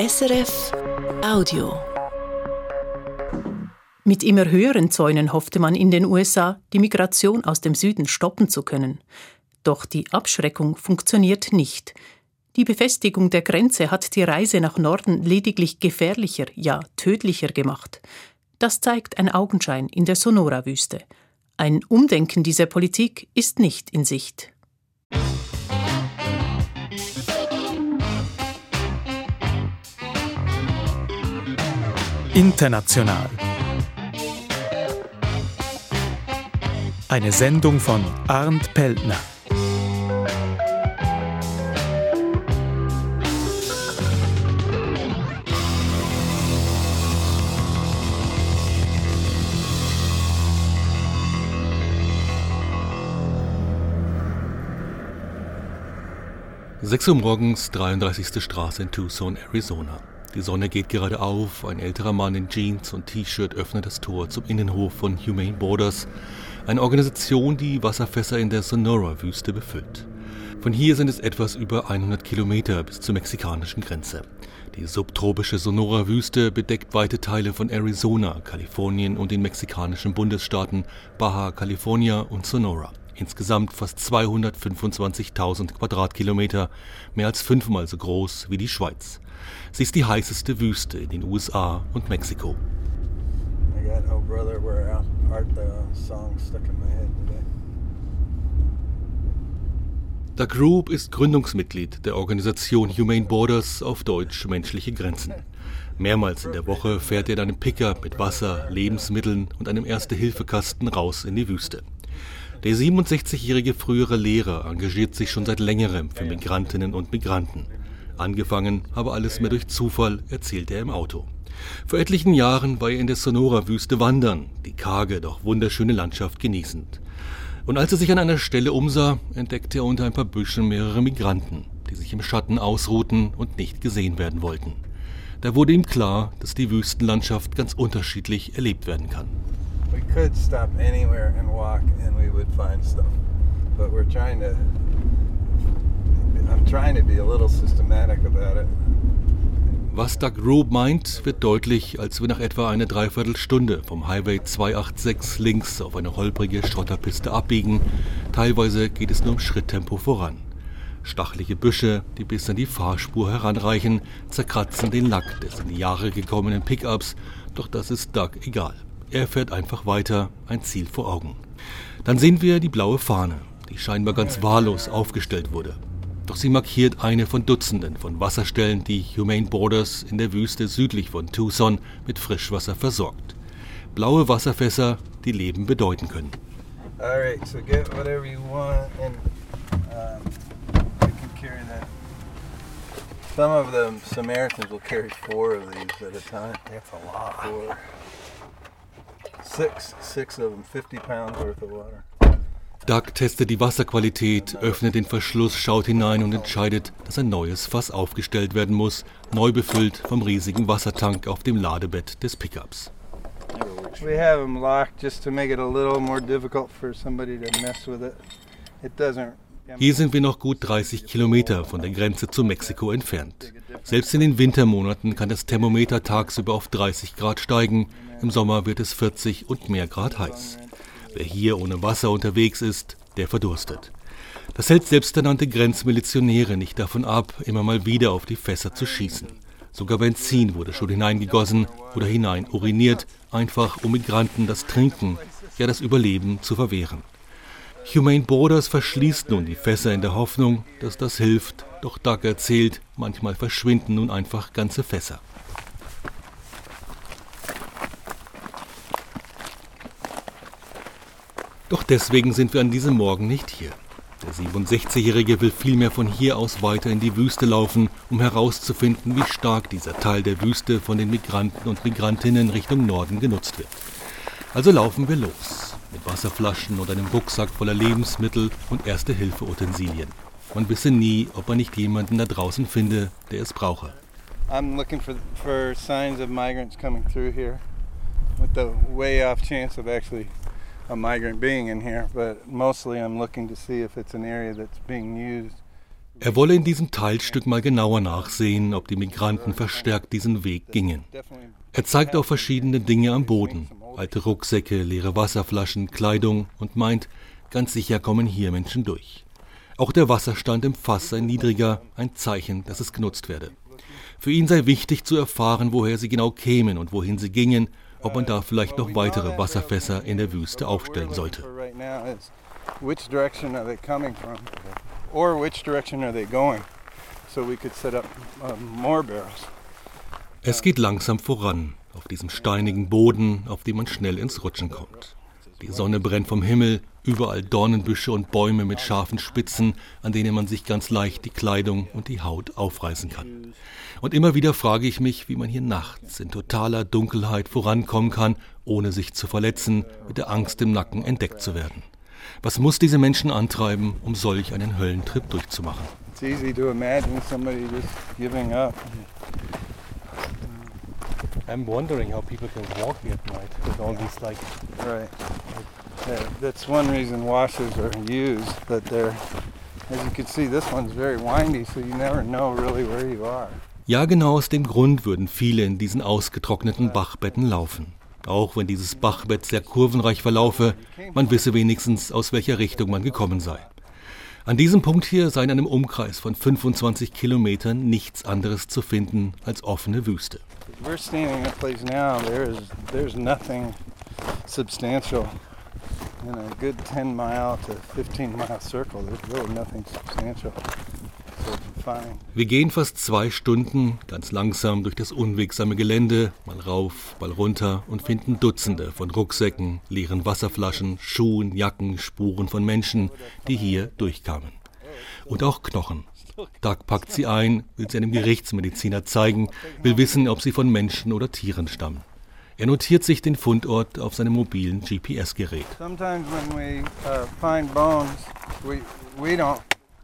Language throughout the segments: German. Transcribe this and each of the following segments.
SRF Audio. Mit immer höheren Zäunen hoffte man in den USA, die Migration aus dem Süden stoppen zu können. Doch die Abschreckung funktioniert nicht. Die Befestigung der Grenze hat die Reise nach Norden lediglich gefährlicher, ja tödlicher gemacht. Das zeigt ein Augenschein in der Sonora-Wüste. Ein Umdenken dieser Politik ist nicht in Sicht. International. Eine Sendung von Arndt Peltner. Sechs Uhr morgens, 33. Straße in Tucson, Arizona. Die Sonne geht gerade auf, ein älterer Mann in Jeans und T-Shirt öffnet das Tor zum Innenhof von Humane Borders, eine Organisation, die Wasserfässer in der Sonora-Wüste befüllt. Von hier sind es etwas über 100 Kilometer bis zur mexikanischen Grenze. Die subtropische Sonora-Wüste bedeckt weite Teile von Arizona, Kalifornien und den mexikanischen Bundesstaaten Baja California und Sonora. Insgesamt fast 225.000 Quadratkilometer, mehr als fünfmal so groß wie die Schweiz. Sie ist die heißeste Wüste in den USA und Mexiko. Doug Group ist Gründungsmitglied der Organisation Humane Borders auf Deutsch Menschliche Grenzen. Mehrmals in der Woche fährt er in einem Pickup mit Wasser, Lebensmitteln und einem Erste-Hilfe-Kasten raus in die Wüste. Der 67-jährige frühere Lehrer engagiert sich schon seit längerem für Migrantinnen und Migranten. Angefangen habe alles mehr durch Zufall, erzählt er im Auto. Vor etlichen Jahren war er in der Sonora-Wüste wandern, die karge, doch wunderschöne Landschaft genießend. Und als er sich an einer Stelle umsah, entdeckte er unter ein paar Büschen mehrere Migranten, die sich im Schatten ausruhten und nicht gesehen werden wollten. Da wurde ihm klar, dass die Wüstenlandschaft ganz unterschiedlich erlebt werden kann. We could stop anywhere and walk and we would find stuff. But we're trying to I'm trying to be a little systematic about it. Was Doug Rube meint, wird deutlich, als wir nach etwa einer Dreiviertelstunde vom Highway 286 links auf eine holprige Schotterpiste abbiegen. Teilweise geht es nur im Schritttempo voran. Stachelige Büsche, die bis an die Fahrspur heranreichen, zerkratzen den Lack des in die Jahre gekommenen Pickups, doch das ist Doug egal. Er fährt einfach weiter, ein Ziel vor Augen. Dann sehen wir die blaue Fahne, die scheinbar ganz wahllos aufgestellt wurde. Doch sie markiert eine von Dutzenden von Wasserstellen, die Humane Borders in der Wüste südlich von Tucson mit Frischwasser versorgt. Blaue Wasserfässer, die Leben bedeuten können. Alright, so get whatever you want and um, you can carry that. Some of the Samaritans will carry four of these at a time. That's a lot. Four. Six, six of them, 50 pounds worth of water. Doug testet die Wasserqualität, öffnet den Verschluss, schaut hinein und entscheidet, dass ein neues Fass aufgestellt werden muss, neu befüllt vom riesigen Wassertank auf dem Ladebett des Pickups. We have them locked just to make it a little more difficult for somebody to mess with it. It doesn't hier sind wir noch gut 30 Kilometer von der Grenze zu Mexiko entfernt. Selbst in den Wintermonaten kann das Thermometer tagsüber auf 30 Grad steigen, im Sommer wird es 40 und mehr Grad heiß. Wer hier ohne Wasser unterwegs ist, der verdurstet. Das hält selbsternannte Grenzmilitionäre nicht davon ab, immer mal wieder auf die Fässer zu schießen. Sogar Benzin wurde schon hineingegossen oder hinein uriniert, einfach um Migranten das Trinken, ja das Überleben zu verwehren. Humane Borders verschließt nun die Fässer in der Hoffnung, dass das hilft, doch Doug erzählt, manchmal verschwinden nun einfach ganze Fässer. Doch deswegen sind wir an diesem Morgen nicht hier. Der 67-Jährige will vielmehr von hier aus weiter in die Wüste laufen, um herauszufinden, wie stark dieser Teil der Wüste von den Migranten und Migrantinnen Richtung Norden genutzt wird. Also laufen wir los, mit Wasserflaschen und einem Rucksack voller Lebensmittel und Erste-Hilfe-Utensilien. Man wisse nie, ob man nicht jemanden da draußen finde, der es brauche. I'm looking for, for signs of migrants coming through here, with the way off chance of actually a migrant being in here, but mostly I'm looking to see if it's an area that's being used. Er wolle in diesem Teilstück mal genauer nachsehen, ob die Migranten verstärkt diesen Weg gingen. Er zeigt auch verschiedene Dinge am Boden, alte Rucksäcke, leere Wasserflaschen, Kleidung und meint, ganz sicher kommen hier Menschen durch. Auch der Wasserstand im Fass sei niedriger, ein Zeichen, dass es genutzt werde. Für ihn sei wichtig zu erfahren, woher sie genau kämen und wohin sie gingen, ob man da vielleicht noch weitere Wasserfässer in der Wüste aufstellen sollte. Es geht langsam voran, auf diesem steinigen Boden, auf dem man schnell ins Rutschen kommt. Die Sonne brennt vom Himmel, überall Dornenbüsche und Bäume mit scharfen Spitzen, an denen man sich ganz leicht die Kleidung und die Haut aufreißen kann. Und immer wieder frage ich mich, wie man hier nachts in totaler Dunkelheit vorankommen kann, ohne sich zu verletzen, mit der Angst im Nacken entdeckt zu werden. Was muss diese Menschen antreiben, um solch einen Höllentrip durchzumachen? It's easy to imagine somebody just giving up. I'm wondering how people can walk here at night with all these like. Right. Yeah, that's one reason washers are used. That they're, as you can see, this one's very windy, so you never know really where you are. Ja, genau aus dem Grund würden viele in diesen ausgetrockneten Bachbetten laufen. Auch wenn dieses Bachbett sehr kurvenreich verlaufe, man wisse wenigstens, aus welcher Richtung man gekommen sei. An diesem Punkt hier sei in einem Umkreis von 25 Kilometern nichts anderes zu finden als offene Wüste. We're standing in a place now, there is, there's nothing substantial. In a good 10 mile to 15 mile circle, there's really nothing substantial. Wir gehen fast zwei Stunden ganz langsam durch das unwegsame Gelände, mal rauf, mal runter und finden Dutzende von Rucksäcken, leeren Wasserflaschen, Schuhen, Jacken, Spuren von Menschen, die hier durchkamen. Und auch Knochen. Doug packt sie ein, will sie einem Gerichtsmediziner zeigen, will wissen, ob sie von Menschen oder Tieren stammen. Er notiert sich den Fundort auf seinem mobilen GPS-Gerät.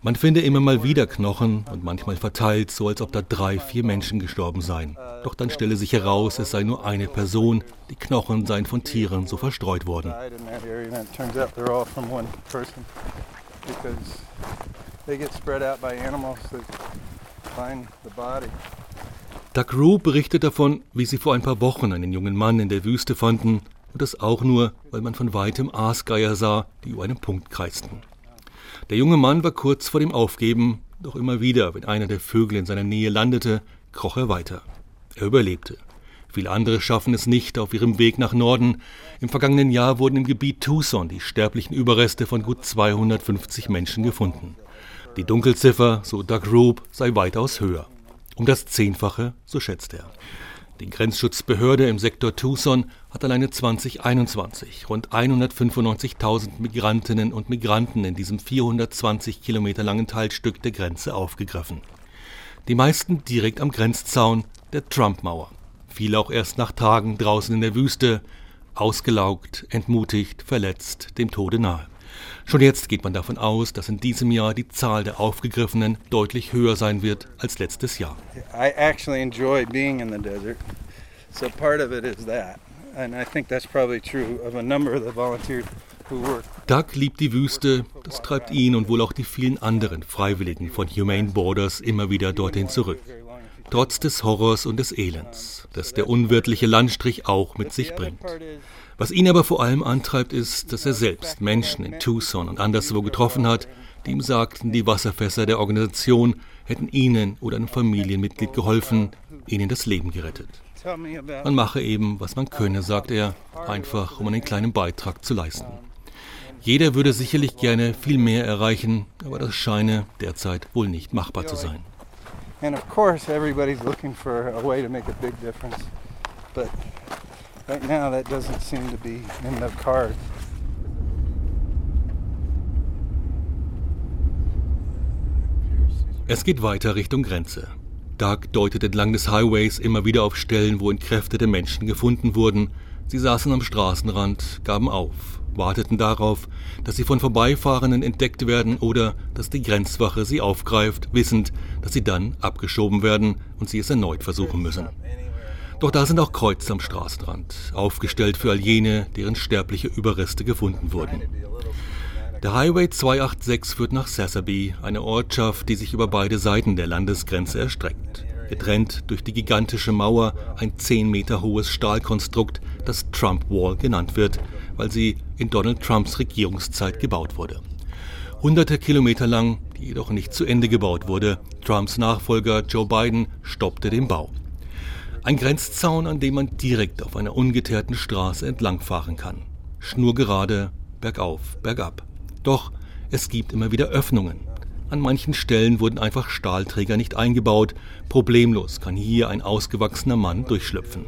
Man finde immer mal wieder Knochen und manchmal verteilt, so als ob da drei, vier Menschen gestorben seien. Doch dann stelle sich heraus, es sei nur eine Person. Die Knochen seien von Tieren so verstreut worden. Doug Rue berichtet davon, wie sie vor ein paar Wochen einen jungen Mann in der Wüste fanden und das auch nur, weil man von weitem Aasgeier sah, die über einen Punkt kreisten. Der junge Mann war kurz vor dem Aufgeben, doch immer wieder, wenn einer der Vögel in seiner Nähe landete, kroch er weiter. Er überlebte. Viele andere schaffen es nicht auf ihrem Weg nach Norden. Im vergangenen Jahr wurden im Gebiet Tucson die sterblichen Überreste von gut 250 Menschen gefunden. Die Dunkelziffer, so Doug Rube, sei weitaus höher. Um das Zehnfache, so schätzt er. Die Grenzschutzbehörde im Sektor Tucson hat alleine 2021 rund 195.000 Migrantinnen und Migranten in diesem 420 Kilometer langen Teilstück der Grenze aufgegriffen. Die meisten direkt am Grenzzaun der Trump-Mauer. Viele auch erst nach Tagen draußen in der Wüste, ausgelaugt, entmutigt, verletzt, dem Tode nahe. Schon jetzt geht man davon aus, dass in diesem Jahr die Zahl der Aufgegriffenen deutlich höher sein wird als letztes Jahr. I actually enjoy being in the desert. So part of it is that. And I think that's probably true of a number of the volunteers who work. Doug liebt die Wüste, das treibt ihn und wohl auch die vielen anderen Freiwilligen von Humane Borders immer wieder dorthin zurück. Trotz des Horrors und des Elends, das der unwirtliche Landstrich auch mit sich bringt. Was ihn aber vor allem antreibt, ist, dass er selbst Menschen in Tucson und anderswo getroffen hat, die ihm sagten, die Wasserfässer der Organisation hätten ihnen oder einem Familienmitglied geholfen, ihnen das Leben gerettet. Man mache eben, was man könne, sagt er, einfach um einen kleinen Beitrag zu leisten. Jeder würde sicherlich gerne viel mehr erreichen, aber das scheine derzeit wohl nicht machbar zu sein. And of course everybody's looking for a way to make a big difference. But right now that doesn't seem to be in the cards. Es geht weiter Richtung Grenze. Doug deutet entlang des Highways immer wieder auf Stellen, wo entkräftete Menschen gefunden wurden. Sie saßen am Straßenrand, gaben auf, warteten darauf, dass sie von Vorbeifahrenden entdeckt werden oder dass die Grenzwache sie aufgreift, wissend, dass sie dann abgeschoben werden und sie es erneut versuchen müssen. Doch da sind auch Kreuze am Straßenrand, aufgestellt für all jene, deren sterbliche Überreste gefunden wurden. Der Highway 286 führt nach Sassabee, eine Ortschaft, die sich über beide Seiten der Landesgrenze erstreckt. Getrennt durch die gigantische Mauer, ein 10 Meter hohes Stahlkonstrukt, das Trump Wall genannt wird, weil sie in Donald Trumps Regierungszeit gebaut wurde. Hunderte Kilometer lang, die jedoch nicht zu Ende gebaut wurde. Trumps Nachfolger Joe Biden stoppte den Bau. Ein Grenzzaun, an dem man direkt auf einer ungeteerten Straße entlangfahren kann. Schnurgerade, bergauf, bergab. Doch es gibt immer wieder Öffnungen. An manchen Stellen wurden einfach Stahlträger nicht eingebaut. Problemlos kann hier ein ausgewachsener Mann durchschlüpfen.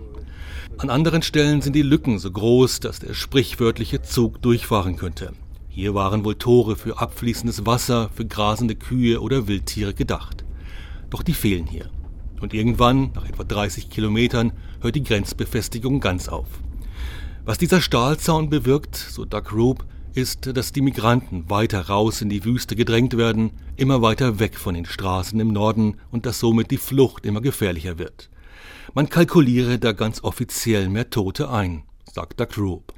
An anderen Stellen sind die Lücken so groß, dass der sprichwörtliche Zug durchfahren könnte. Hier waren wohl Tore für abfließendes Wasser, für grasende Kühe oder Wildtiere gedacht. Doch die fehlen hier. Und irgendwann, nach etwa 30 Kilometern, hört die Grenzbefestigung ganz auf. Was dieser Stahlzaun bewirkt, so Doug Roop, ist, dass die Migranten weiter raus in die Wüste gedrängt werden, immer weiter weg von den Straßen im Norden und dass somit die Flucht immer gefährlicher wird. Man kalkuliere da ganz offiziell mehr Tote ein, sagt Doug Roop.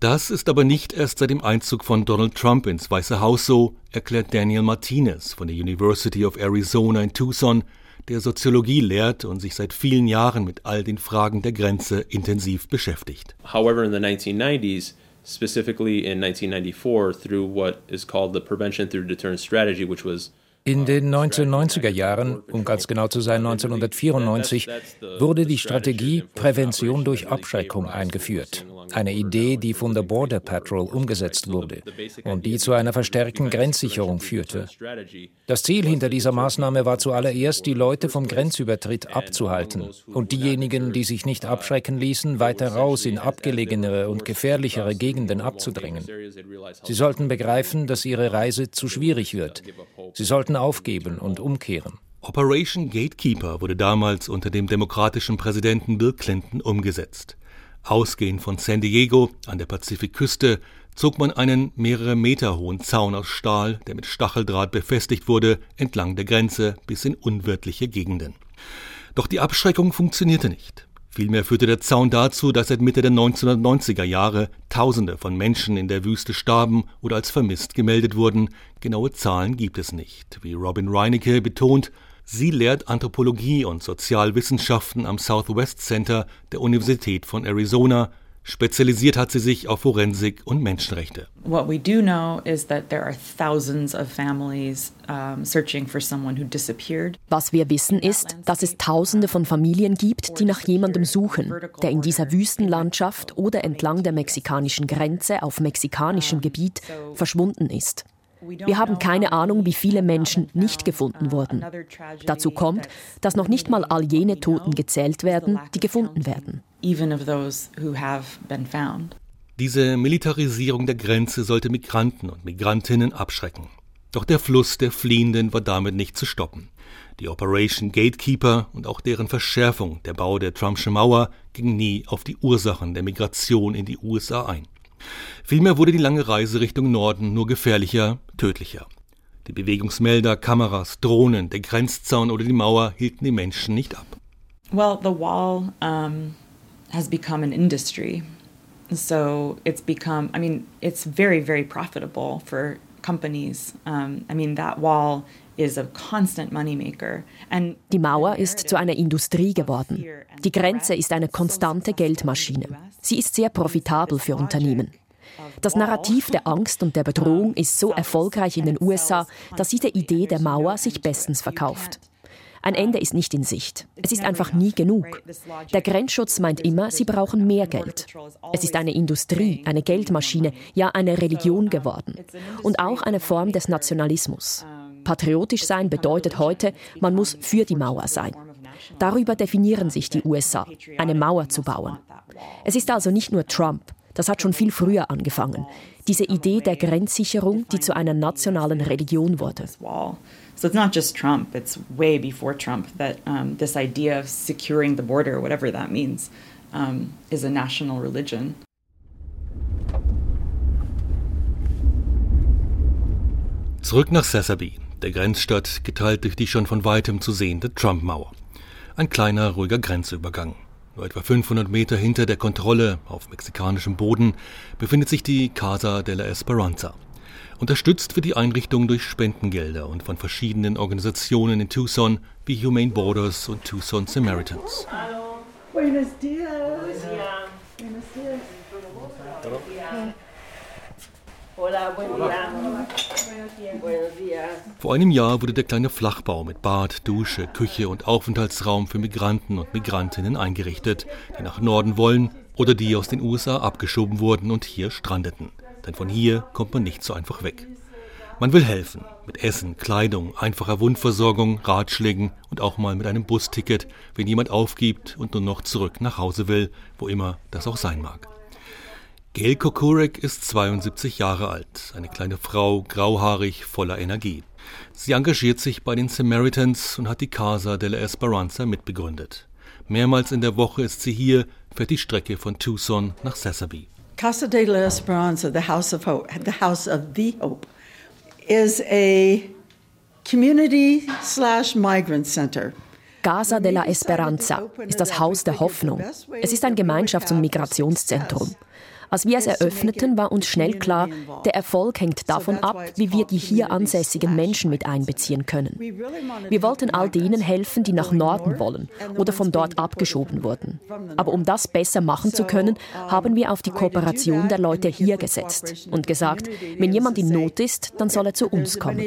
Das ist aber nicht erst seit dem Einzug von Donald Trump ins Weiße Haus so, erklärt Daniel Martinez von der University of Arizona in Tucson, der Soziologie lehrt und sich seit vielen Jahren mit all den Fragen der Grenze intensiv beschäftigt. However, in the 1990s, specifically in 1994, through what is called the prevention through deterrence strategy, which was in den 1990er Jahren, um ganz genau zu sein 1994, wurde die Strategie Prävention durch Abschreckung eingeführt. Eine Idee, die von der Border Patrol umgesetzt wurde und die zu einer verstärkten Grenzsicherung führte. Das Ziel hinter dieser Maßnahme war zuallererst, die Leute vom Grenzübertritt abzuhalten und diejenigen, die sich nicht abschrecken ließen, weiter raus in abgelegenere und gefährlichere Gegenden abzudrängen. Sie sollten begreifen, dass ihre Reise zu schwierig wird. Sie sollten aufgeben und umkehren. Operation Gatekeeper wurde damals unter dem demokratischen Präsidenten Bill Clinton umgesetzt. Ausgehend von San Diego an der Pazifikküste zog man einen mehrere Meter hohen Zaun aus Stahl, der mit Stacheldraht befestigt wurde, entlang der Grenze bis in unwirtliche Gegenden. Doch die Abschreckung funktionierte nicht. Vielmehr führte der Zaun dazu, dass seit Mitte der 1990er Jahre Tausende von Menschen in der Wüste starben oder als vermisst gemeldet wurden. Genaue Zahlen gibt es nicht. Wie Robin Reinecke betont, Sie lehrt Anthropologie und Sozialwissenschaften am Southwest Center der Universität von Arizona. Spezialisiert hat sie sich auf Forensik und Menschenrechte. What we do know is that there are thousands of families um, searching for someone who disappeared. Was wir wissen ist, dass es Tausende von Familien gibt, die nach jemandem suchen, der in dieser Wüstenlandschaft oder entlang der mexikanischen Grenze auf mexikanischem Gebiet verschwunden ist. Wir haben keine Ahnung, wie viele Menschen nicht gefunden wurden. Dazu kommt, dass noch nicht mal all jene Toten gezählt werden, die gefunden werden. Diese Militarisierung der Grenze sollte Migranten und Migrantinnen abschrecken. Doch der Fluss der Fliehenden war damit nicht zu stoppen. Die Operation Gatekeeper und auch deren Verschärfung, der Bau der Trumpschen Mauer, ging nie auf die Ursachen der Migration in die USA ein. Vielmehr wurde die lange Reise Richtung Norden nur gefährlicher, tödlicher. Die Bewegungsmelder, Kameras, Drohnen, der Grenzzaun oder die Mauer hielten die Menschen nicht ab. Well, the wall um, has become an industry. So it's become, I mean, it's very, very profitable for companies. Um, I mean, that wall die Mauer ist zu einer Industrie geworden. Die Grenze ist eine konstante Geldmaschine. Sie ist sehr profitabel für Unternehmen. Das Narrativ der Angst und der Bedrohung ist so erfolgreich in den USA, dass diese Idee der Mauer sich bestens verkauft. Ein Ende ist nicht in Sicht. Es ist einfach nie genug. Der Grenzschutz meint immer, sie brauchen mehr Geld. Es ist eine Industrie, eine Geldmaschine, ja eine Religion geworden. Und auch eine Form des Nationalismus. Patriotisch sein bedeutet heute, man muss für die Mauer sein. Darüber definieren sich die USA, eine Mauer zu bauen. Es ist also nicht nur Trump, das hat schon viel früher angefangen. Diese Idee der Grenzsicherung, die zu einer nationalen Religion wurde. So it's not just Trump, it's way before Trump that um, this idea of securing the border, whatever that means, um, is a national religion. Zurück nach Sassabee der Grenzstadt, geteilt durch die schon von weitem zu sehende Trump-Mauer. Ein kleiner, ruhiger Grenzübergang. Nur etwa 500 Meter hinter der Kontrolle auf mexikanischem Boden befindet sich die Casa de la Esperanza. Unterstützt wird die Einrichtung durch Spendengelder und von verschiedenen Organisationen in Tucson wie Humane Borders und Tucson Samaritans. Hallo. Buenos dias. Buenos dias. Vor einem Jahr wurde der kleine Flachbau mit Bad, Dusche, Küche und Aufenthaltsraum für Migranten und Migrantinnen eingerichtet, die nach Norden wollen oder die aus den USA abgeschoben wurden und hier strandeten. Denn von hier kommt man nicht so einfach weg. Man will helfen, mit Essen, Kleidung, einfacher Wundversorgung, Ratschlägen und auch mal mit einem Busticket, wenn jemand aufgibt und nur noch zurück nach Hause will, wo immer das auch sein mag. Gail Kokurek ist 72 Jahre alt, eine kleine Frau, grauhaarig, voller Energie. Sie engagiert sich bei den Samaritans und hat die Casa de la Esperanza mitbegründet. Mehrmals in der Woche ist sie hier, fährt die Strecke von Tucson nach Sesame. Casa de la Esperanza, the House of Hope, the House of the Hope, is a community slash migrant center. Casa de la Esperanza ist das Haus der Hoffnung. Es ist ein Gemeinschafts- und Migrationszentrum. Als wir es eröffneten, war uns schnell klar, der Erfolg hängt davon ab, wie wir die hier ansässigen Menschen mit einbeziehen können. Wir wollten all denen helfen, die nach Norden wollen oder von dort abgeschoben wurden. Aber um das besser machen zu können, haben wir auf die Kooperation der Leute hier gesetzt und gesagt, wenn jemand in Not ist, dann soll er zu uns kommen.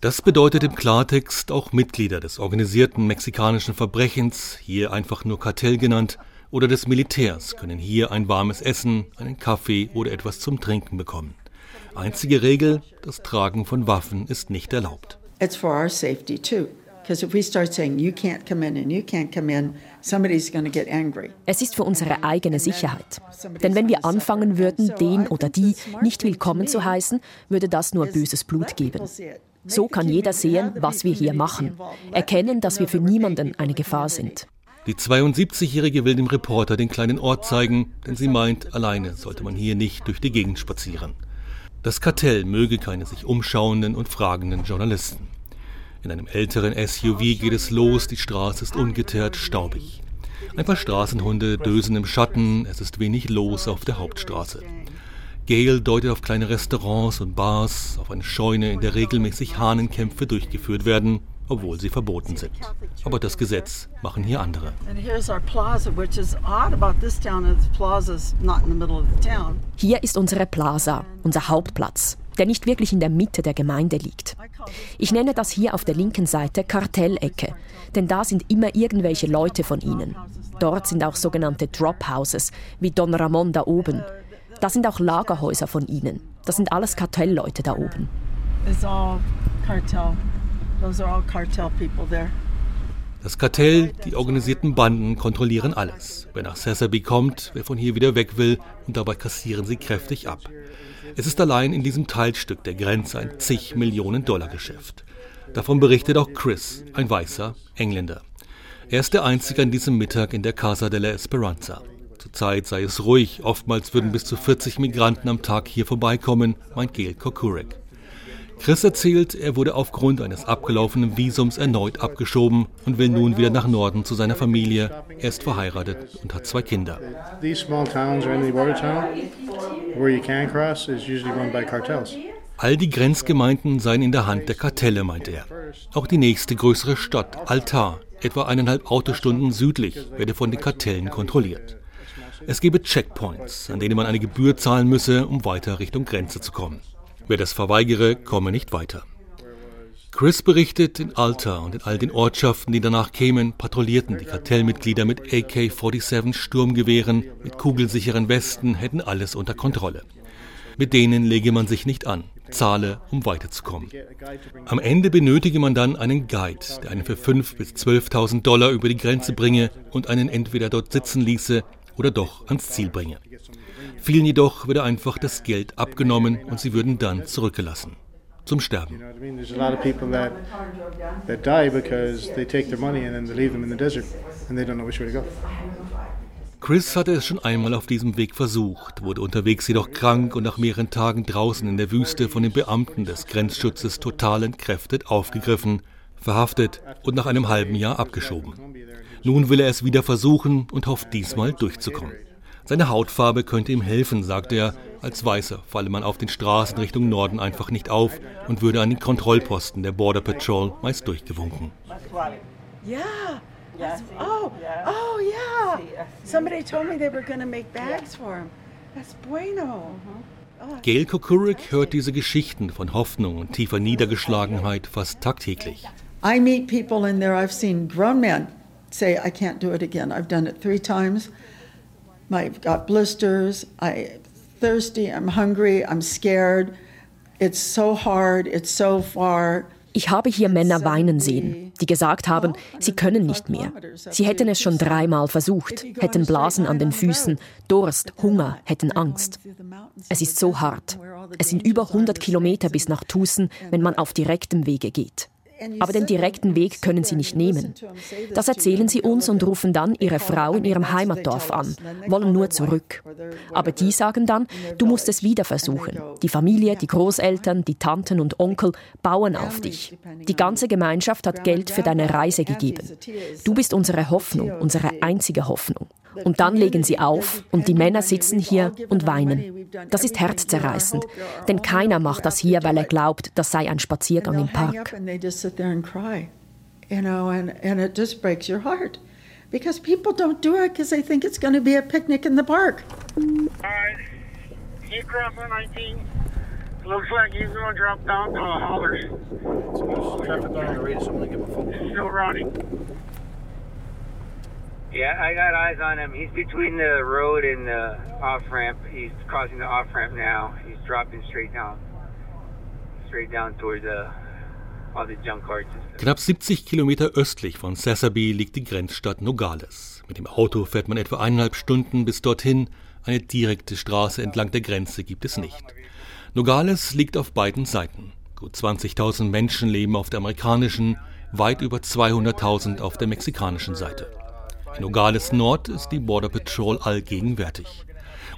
Das bedeutet im Klartext auch Mitglieder des organisierten mexikanischen Verbrechens, hier einfach nur Kartell genannt, oder des Militärs können hier ein warmes Essen, einen Kaffee oder etwas zum Trinken bekommen. Einzige Regel, das Tragen von Waffen ist nicht erlaubt. It's for our safety too. Because if we start saying you can't come in and you can't come in, somebody's going to get angry. Es ist für unsere eigene Sicherheit. Denn wenn wir anfangen würden, den oder die nicht willkommen zu heißen, würde das nur böses Blut geben. So kann jeder sehen, was wir hier machen, erkennen, dass wir für niemanden eine Gefahr sind. Die 72-Jährige will dem Reporter den kleinen Ort zeigen, denn sie meint, alleine sollte man hier nicht durch die Gegend spazieren. Das Kartell möge keine sich umschauenden und fragenden Journalisten. In einem älteren SUV geht es los, die Straße ist ungeteert staubig. Ein paar Straßenhunde dösen im Schatten, es ist wenig los auf der Hauptstraße. Gail deutet auf kleine Restaurants und Bars, auf eine Scheune, in der regelmäßig Hahnenkämpfe durchgeführt werden obwohl sie verboten sind. Aber das Gesetz machen hier andere. Hier ist unsere Plaza, unser Hauptplatz, der nicht wirklich in der Mitte der Gemeinde liegt. Ich nenne das hier auf der linken Seite Kartellecke, denn da sind immer irgendwelche Leute von ihnen. Dort sind auch sogenannte Drop Houses, wie Don Ramon da oben. Da sind auch Lagerhäuser von ihnen. Das sind alles Kartellleute da oben. It's all cartel. Das Kartell, die organisierten Banden kontrollieren alles. Wer nach Sesame kommt, wer von hier wieder weg will, und dabei kassieren sie kräftig ab. Es ist allein in diesem Teilstück der Grenze ein zig Millionen Dollar Geschäft. Davon berichtet auch Chris, ein weißer Engländer. Er ist der Einzige an diesem Mittag in der Casa de la Esperanza. Zurzeit sei es ruhig, oftmals würden bis zu 40 Migranten am Tag hier vorbeikommen, meint Gail Kokurek. Chris erzählt, er wurde aufgrund eines abgelaufenen Visums erneut abgeschoben und will nun wieder nach Norden zu seiner Familie. Er ist verheiratet und hat zwei Kinder. All die Grenzgemeinden seien in der Hand der Kartelle, meint er. Auch die nächste größere Stadt, Altar, etwa eineinhalb Autostunden südlich, werde von den Kartellen kontrolliert. Es gebe Checkpoints, an denen man eine Gebühr zahlen müsse, um weiter Richtung Grenze zu kommen. Wer das verweigere, komme nicht weiter. Chris berichtet, in Alta und in all den Ortschaften, die danach kämen, patrouillierten die Kartellmitglieder mit AK-47 Sturmgewehren, mit kugelsicheren Westen, hätten alles unter Kontrolle. Mit denen lege man sich nicht an, zahle, um weiterzukommen. Am Ende benötige man dann einen Guide, der einen für 5.000 bis 12.000 Dollar über die Grenze bringe und einen entweder dort sitzen ließe oder doch ans Ziel bringe. Vielen jedoch würde einfach das Geld abgenommen und sie würden dann zurückgelassen. Zum Sterben. Chris hatte es schon einmal auf diesem Weg versucht, wurde unterwegs jedoch krank und nach mehreren Tagen draußen in der Wüste von den Beamten des Grenzschutzes total entkräftet aufgegriffen, verhaftet und nach einem halben Jahr abgeschoben. Nun will er es wieder versuchen und hofft diesmal durchzukommen. Seine Hautfarbe könnte ihm helfen, sagt er. Als Weißer falle man auf den Straßen Richtung Norden einfach nicht auf und würde an den Kontrollposten der Border Patrol meist durchgewunken. Yeah. Oh, oh yeah. Somebody told me they were going to make bags for him. That's bueno. Gail Kokurik hört diese Geschichten von Hoffnung und tiefer Niedergeschlagenheit fast tagtäglich. I meet people in there, I've seen grown men say, I can't do it again. I've done it three times. I've got blisters, I'm thirsty, I'm hungry, I'm scared. It's so hard, it's so far. Ich habe hier Männer weinen sehen, die gesagt haben, sie können nicht mehr. Sie hätten es schon dreimal versucht, hätten Blasen an den Füßen, Durst, Hunger, hätten Angst. Es ist so hart. Es sind über 100 Kilometer bis nach Tucson, wenn man auf direktem Wege geht. Aber den direkten Weg können sie nicht nehmen. Das erzählen sie uns und rufen dann ihre Frau in ihrem Heimatdorf an, wollen nur zurück. Aber die sagen dann, du musst es wieder versuchen. Die Familie, die Großeltern, die Tanten und Onkel bauen auf dich. Die ganze Gemeinschaft hat Geld für deine Reise gegeben. Du bist unsere Hoffnung, unsere einzige Hoffnung. Und dann legen sie auf und die Männer sitzen hier und weinen. Das ist herzzerreißend, denn keiner macht das hier, weil er glaubt, das sei ein Spaziergang im Park. Because people don't do it because they think it's going to be a picnic in the park. He crossed 19. Looks like he's going to drop down to a hollers. Traffic on the radio, someone give a phone. Still running. Yeah, I got eyes on him. He's between the road and the off ramp. He's crossing the off ramp now. He's dropping straight down, straight down toward the. Knapp 70 Kilometer östlich von Sasaby liegt die Grenzstadt Nogales. Mit dem Auto fährt man etwa eineinhalb Stunden bis dorthin. Eine direkte Straße entlang der Grenze gibt es nicht. Nogales liegt auf beiden Seiten. Gut 20.000 Menschen leben auf der amerikanischen, weit über 200.000 auf der mexikanischen Seite. In Nogales Nord ist die Border Patrol allgegenwärtig.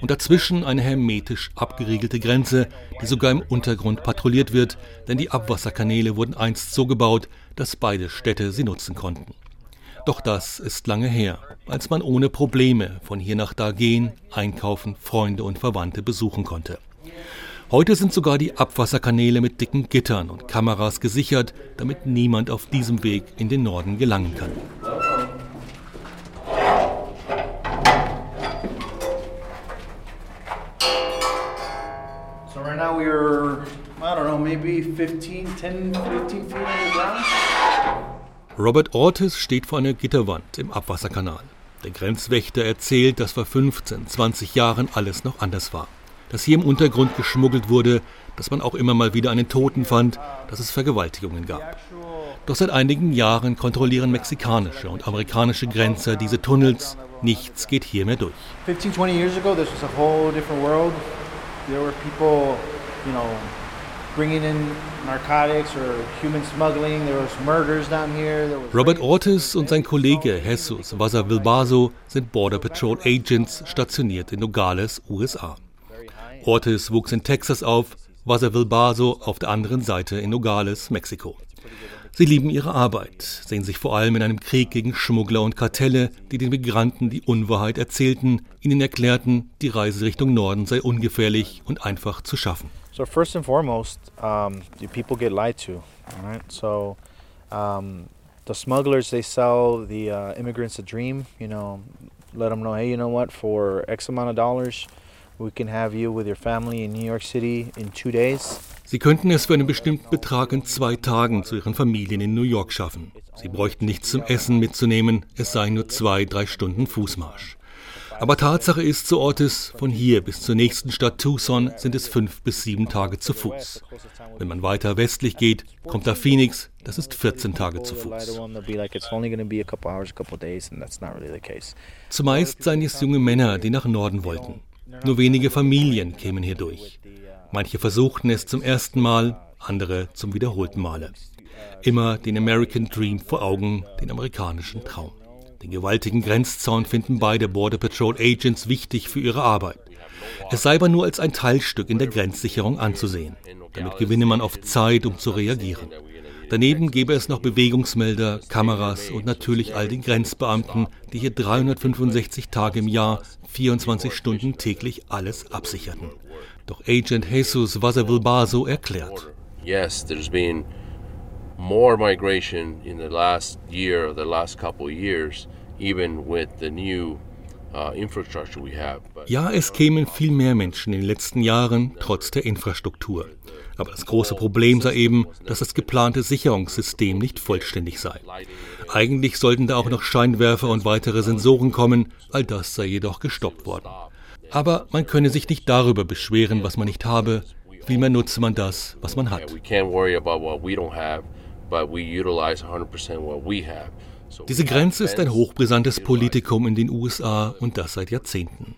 Und dazwischen eine hermetisch abgeriegelte Grenze, die sogar im Untergrund patrouilliert wird, denn die Abwasserkanäle wurden einst so gebaut, dass beide Städte sie nutzen konnten. Doch das ist lange her, als man ohne Probleme von hier nach da gehen, einkaufen, Freunde und Verwandte besuchen konnte. Heute sind sogar die Abwasserkanäle mit dicken Gittern und Kameras gesichert, damit niemand auf diesem Weg in den Norden gelangen kann. Now we're, I don't know, maybe 15, 10, 15 feet underground. Robert Ortiz steht vor einer Gitterwand im Abwasserkanal. Der Grenzwächter erzählt, dass vor 15, 20 Jahren alles noch anders war. Dass hier im Untergrund geschmuggelt wurde, dass man auch immer mal wieder einen Toten fand, dass es Vergewaltigungen gab. Doch seit einigen Jahren kontrollieren mexikanische und amerikanische Grenzer diese Tunnels. Nichts geht hier mehr durch. 15, 20 years ago, this was a whole different world. There were people, you know, bringing in narcotics or human smuggling. There was murders down here. Robert Ortiz und sein Kollege Jesus Vasavilbaso sind Border Patrol Agents stationiert in Nogales, USA. Ortiz wuchs in Texas auf, Vasavilbaso auf der anderen Seite in Nogales, Mexiko. Sie lieben ihre Arbeit, sehen sich vor allem in einem Krieg gegen Schmuggler und Kartelle, die den Migranten die Unwahrheit erzählten, ihnen erklärten, die Reise Richtung Norden sei ungefährlich und einfach zu schaffen. So first and foremost, um, people get lied to, right? So um, the smugglers they sell the uh, immigrants a dream, you know, let them know, hey, you know what, for X amount of dollars, we can have you with your family in New York City in two days. Sie könnten es für einen bestimmten Betrag in zwei Tagen zu ihren Familien in New York schaffen. Sie bräuchten nichts zum Essen mitzunehmen, es seien nur zwei, drei Stunden Fußmarsch. Aber Tatsache ist, so Ortes, von hier bis zur nächsten Stadt Tucson sind es fünf bis sieben Tage zu Fuß. Wenn man weiter westlich geht, kommt da Phoenix, das ist 14 Tage zu Fuß. Zumeist seien es junge Männer, die nach Norden wollten. Nur wenige Familien kämen hier durch. Manche versuchten es zum ersten Mal, andere zum wiederholten Male. Immer den American Dream vor Augen, den amerikanischen Traum. Den gewaltigen Grenzzaun finden beide Border Patrol Agents wichtig für ihre Arbeit. Es sei aber nur als ein Teilstück in der Grenzsicherung anzusehen. Damit gewinne man oft Zeit, um zu reagieren. Daneben gäbe es noch Bewegungsmelder, Kameras und natürlich all die Grenzbeamten, die hier 365 Tage im Jahr, 24 Stunden täglich alles absicherten. Doch Agent Jesus Vasavilbaso erklärt. Yes, there's been more migration in the last year or the last couple of years, even with the new uh, ja, es kämen viel mehr Menschen in den letzten Jahren, trotz der Infrastruktur. Aber das große Problem sei eben, dass das geplante Sicherungssystem nicht vollständig sei. Eigentlich sollten da auch noch Scheinwerfer und weitere Sensoren kommen, all das sei jedoch gestoppt worden. Aber man könne sich nicht darüber beschweren, was man nicht habe, vielmehr nutze man das, was man hat. Diese Grenze ist ein hochbrisantes Politikum in den USA und das seit Jahrzehnten.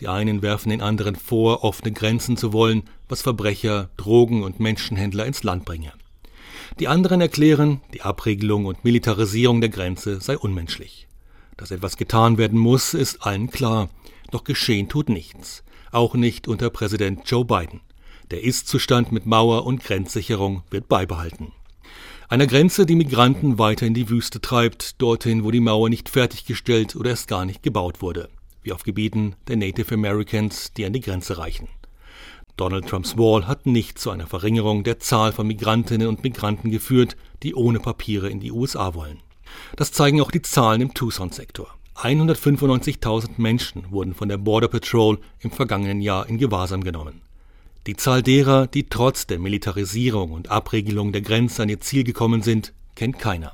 Die einen werfen den anderen vor, offene Grenzen zu wollen, was Verbrecher, Drogen und Menschenhändler ins Land bringe. Die anderen erklären, die Abregelung und Militarisierung der Grenze sei unmenschlich. Dass etwas getan werden muss, ist allen klar, doch geschehen tut nichts, auch nicht unter Präsident Joe Biden. Der Ist-Zustand mit Mauer und Grenzsicherung wird beibehalten. Einer Grenze, die Migranten weiter in die Wüste treibt, dorthin, wo die Mauer nicht fertiggestellt oder erst gar nicht gebaut wurde, wie auf Gebieten der Native Americans, die an die Grenze reichen. Donald Trumps Wall hat nicht zu einer Verringerung der Zahl von Migrantinnen und Migranten geführt, die ohne Papiere in die USA wollen. Das zeigen auch die Zahlen im Tucson-Sektor. 195.000 Menschen wurden von der Border Patrol im vergangenen Jahr in Gewahrsam genommen. Die Zahl derer, die trotz der Militarisierung und Abregelung der Grenze an ihr Ziel gekommen sind, kennt keiner.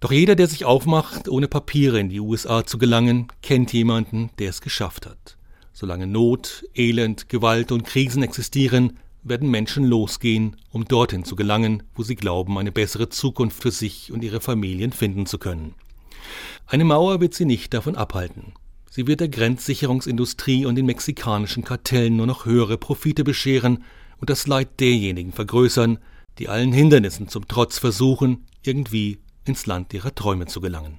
Doch jeder, der sich aufmacht, ohne Papiere in die USA zu gelangen, kennt jemanden, der es geschafft hat. Solange Not, Elend, Gewalt und Krisen existieren, werden Menschen losgehen, um dorthin zu gelangen, wo sie glauben, eine bessere Zukunft für sich und ihre Familien finden zu können. Eine Mauer wird sie nicht davon abhalten. Sie wird der Grenzsicherungsindustrie und den mexikanischen Kartellen nur noch höhere Profite bescheren und das Leid derjenigen vergrößern, die allen Hindernissen zum Trotz versuchen, irgendwie ins Land ihrer Träume zu gelangen.